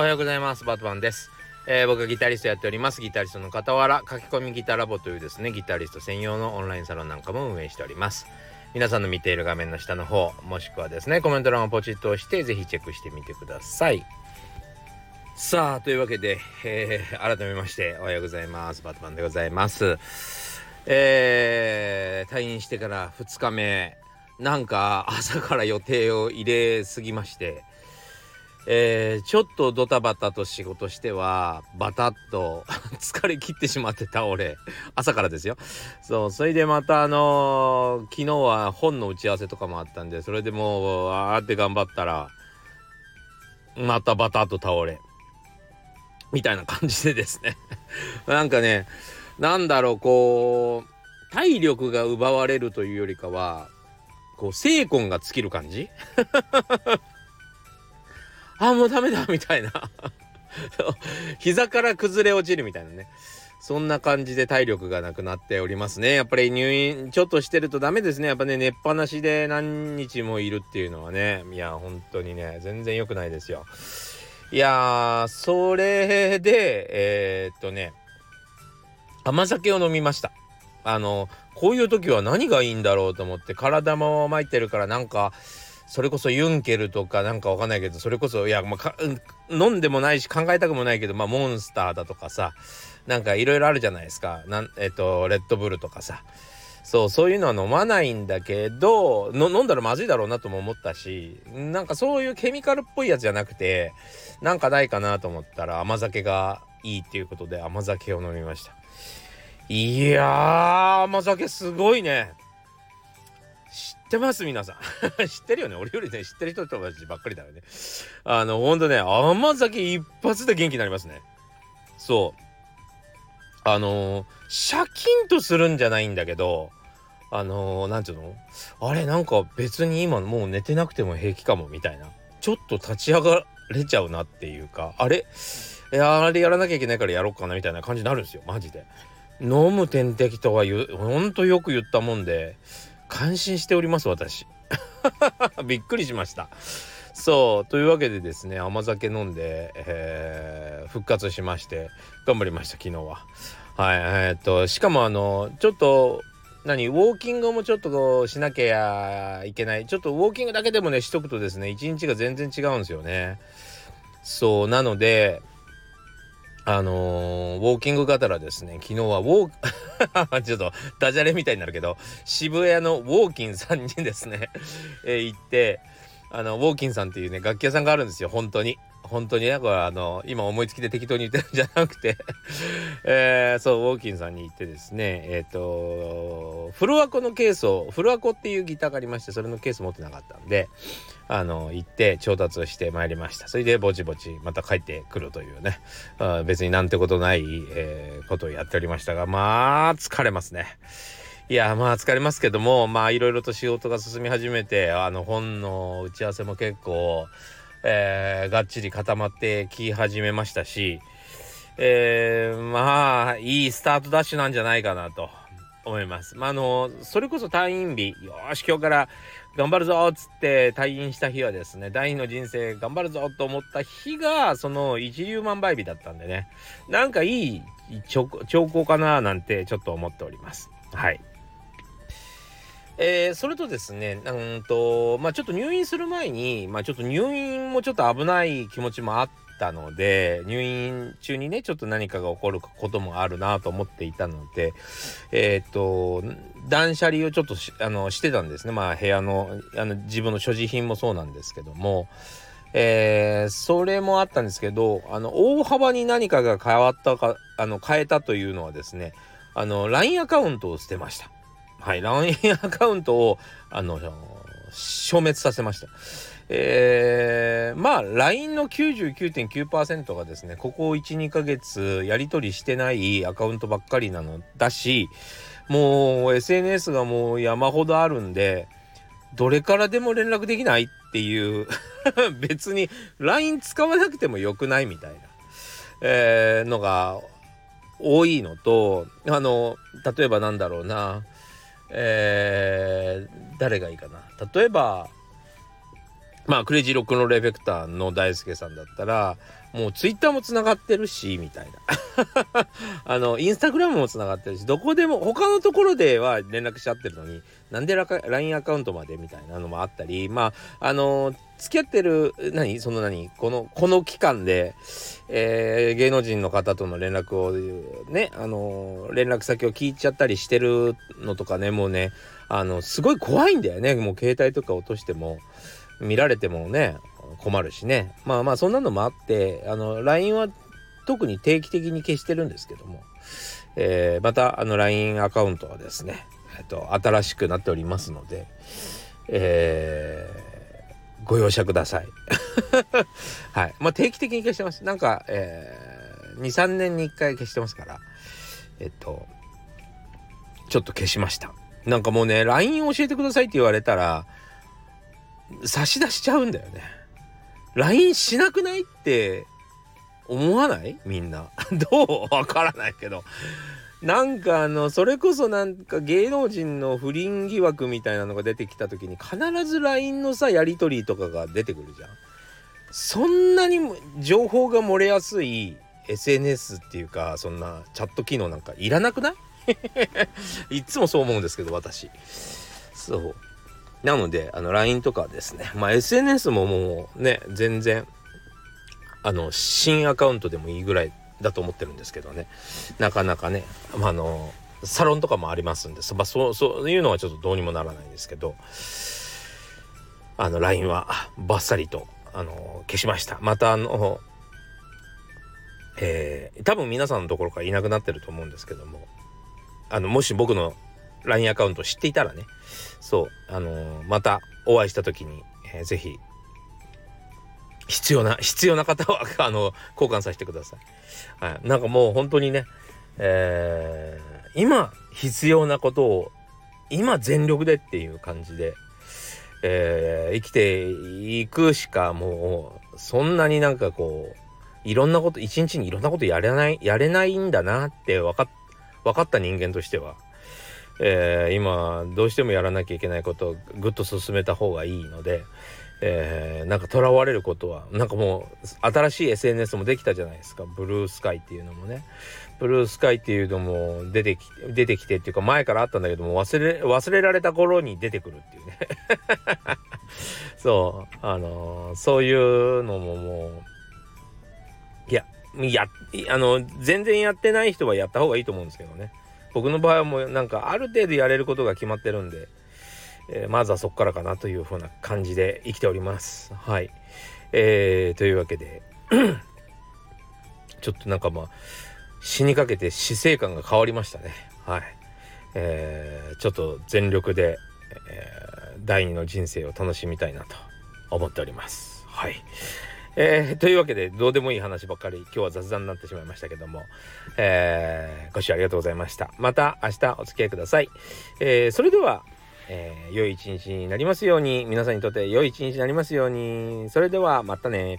おはようございます。バトマンです、えー、僕はギタリストやっております。ギタリストの傍ら書き込みギタラボというですねギタリスト専用のオンラインサロンなんかも運営しております。皆さんの見ている画面の下の方もしくはですねコメント欄をポチッと押してぜひチェックしてみてください。さあというわけで、えー、改めましておはようございます。バトマンでございます。えー、退院してから2日目。なんか朝から予定を入れすぎましてえー、ちょっとドタバタと仕事してはバタッと 疲れ切ってしまって倒れ朝からですよ。そうそれでまたあのー、昨日は本の打ち合わせとかもあったんでそれでもうあーって頑張ったらまたバタッと倒れ。みたいな感じでですね。なんかねなんだろうこう体力が奪われるというよりかはこう精魂が尽きる感じ？あもうダメだみたいな。膝から崩れ落ちるみたいなね。そんな感じで体力がなくなっておりますね。やっぱり入院ちょっとしてるとダメですね。やっぱね寝っぱなしで何日もいるっていうのはね。いや本当にね全然良くないですよ。いやそれでえー、っとね甘酒を飲みました。あのこういう時は何がいいんだろうと思って体も巻いてるからなんかそれこそユンケルとかなんかわかんないけどそれこそいや、まあ、飲んでもないし考えたくもないけど、まあ、モンスターだとかさなんかいろいろあるじゃないですか。なんえっとレッドブルとかさ。そうそういうのは飲まないんだけど飲んだらまずいだろうなとも思ったしなんかそういうケミカルっぽいやつじゃなくてなんかないかなと思ったら甘酒がいいっていうことで甘酒を飲みました。いやー甘酒すごいね。ってます皆さん。知ってるよね。俺よりね知ってる人とたちばっかりだよね。あのほんとね甘酒一発で元気になりますね。そう。あのー、シャキンとするんじゃないんだけどあの何、ー、て言うの？あれなんか別に今もう寝てなくても平気かもみたいな。ちょっと立ち上がれちゃうなっていうか。あれ？あれやらなきゃいけないからやろうかなみたいな感じになるんですよ。マジで。飲む点滴とは言うほんとよく言ったもんで。感心しております私。びっくりしました。そうというわけでですね甘酒飲んで、えー、復活しまして頑張りました昨日は。はいえー、っとしかもあのちょっと何ウォーキングもちょっとしなきゃいけない。ちょっとウォーキングだけでもねしとくとですね一日が全然違うんですよね。そうなのであのー、ウォーキングがたらですね昨日はウォー ちょっとダジャレみたいになるけど渋谷のウォーキンさんにですね えー、行ってあのウォーキンさんっていうね楽器屋さんがあるんですよ本当に。本当にねこれあの今思いつきで適当に言ってるんじゃなくて えー、そうウォーキンさんに行ってですねえっ、ー、とフロアコのケースをフロアコっていうギターがありましてそれのケース持ってなかったんであの行って調達をしてまいりましたそれでぼちぼちまた帰ってくるというねあ別になんてことない、えー、ことをやっておりましたがまあ疲れますね。いやまあ疲れますけどもまあいろいろと仕事が進み始めてあの本の打ち合わせも結構えー、がっちり固まってき始めましたし、えー、まあいいスタートダッシュなんじゃないかなと思います。まあ、あのそれこそ退院日よし今日から頑張るぞっつって退院した日はですね第二の人生頑張るぞと思った日がその一粒万倍日だったんでねなんかいい兆候かななんてちょっと思っております。はい。えー、それとですね、うんと、まあちょっと入院する前に、まあちょっと入院もちょっと危ない気持ちもあったので、入院中にね、ちょっと何かが起こることもあるなと思っていたので、えっ、と、断捨離をちょっとあのしてたんですね。まあ部屋の、あの自分の所持品もそうなんですけども、えー、それもあったんですけど、あの、大幅に何かが変わったか、あの、変えたというのはですね、あの、LINE アカウントを捨てました。はい、LINE アカウントを、あの、消滅させました。えー、まあ LINE の99.9%がですねここ12ヶ月やり取りしてないアカウントばっかりなのだしもう SNS がもう山ほどあるんでどれからでも連絡できないっていう 別に LINE 使わなくてもよくないみたいな、えー、のが多いのとあの例えばなんだろうなえー、誰がいいかな。例えばまあクレイジーロックのレフェクターの大輔さんだったらもうツイッターもつながってるしみたいな。あのインスタグラムもつながってるしどこでも他のところでは連絡しちゃってるのになんで LINE アカウントまでみたいなのもあったりまああの付き合ってる何？その何？このこの期間で、えー、芸能人の方との連絡をねあの連絡先を聞いちゃったりしてるのとかねもうねあのすごい怖いんだよね。もう携帯とか落としても見られてもね困るしね。まあまあそんなのもあってあの LINE は特に定期的に消してるんですけども、えー、またあの LINE アカウントはですね、えっと、新しくなっておりますので、えー、ご容赦ください。はい。まあ定期的に消してます。なんか、えー、2、3年に1回消してますから、えっと、ちょっと消しました。なんかもうね、LINE 教えてくださいって言われたら、差し出しちゃうんだよね。LINE しなくないって思わない？みんな。どう？わからないけど。なんかあのそれこそなんか芸能人の不倫疑惑みたいなのが出てきた時に必ず LINE のさやり取りとかが出てくるじゃん。そんなに情報が漏れやすい SNS っていうかそんなチャット機能なんかいらなくない？いつもそう思うんですけど私。そうなので、あの、LINE とかですね、まあ、SNS ももうね、全然、あの、新アカウントでもいいぐらいだと思ってるんですけどね、なかなかね、まあ、の、サロンとかもありますんで、まあ、そう、そういうのはちょっとどうにもならないんですけど、あの、LINE はバッサリと、あの、消しました。また、あの、えー、多分皆さんのところからいなくなってると思うんですけども、あの、もし僕の LINE アカウント知っていたらね、そう、あの、またお会いした時に、えー、ぜひ、必要な、必要な方は、あの、交換させてください。はい。なんかもう本当にね、えー、今必要なことを、今全力でっていう感じで、えー、生きていくしかもう、そんなになんかこう、いろんなこと、一日にいろんなことやれない、やれないんだなって分かっ、分かった人間としては、えー、今どうしてもやらなきゃいけないことをぐっと進めた方がいいので、えー、なんかとらわれることはなんかもう新しい SNS もできたじゃないですか。ブルースカイっていうのもね。ブルースカイっていうのも出てき出てきてっていうか前からあったんだけども忘れ忘れられた頃に出てくるっていうね。そう。あのー、そういうのももういややあの全然やってない人はやった方がいいと思うんですけどね。僕の場合はもうなんかある程度やれることが決まってるんで、え、まずはそこからかなというふうな感じで生きております。はい。えー、というわけで ちょっとなんかまあ死にかけて死生観が変わりましたね。はい。えー、ちょっと全力で、えー、第二の人生を楽しみたいなと思っております。はい。えー、というわけでどうでもいい話ばっかり今日は雑談になってしまいましたけども、えー、ご視聴ありがとうございましたまた明日お付き合いください、えー、それでは、えー、良い一日になりますように。皆さんにとって良い一日になりますように。それではまたね。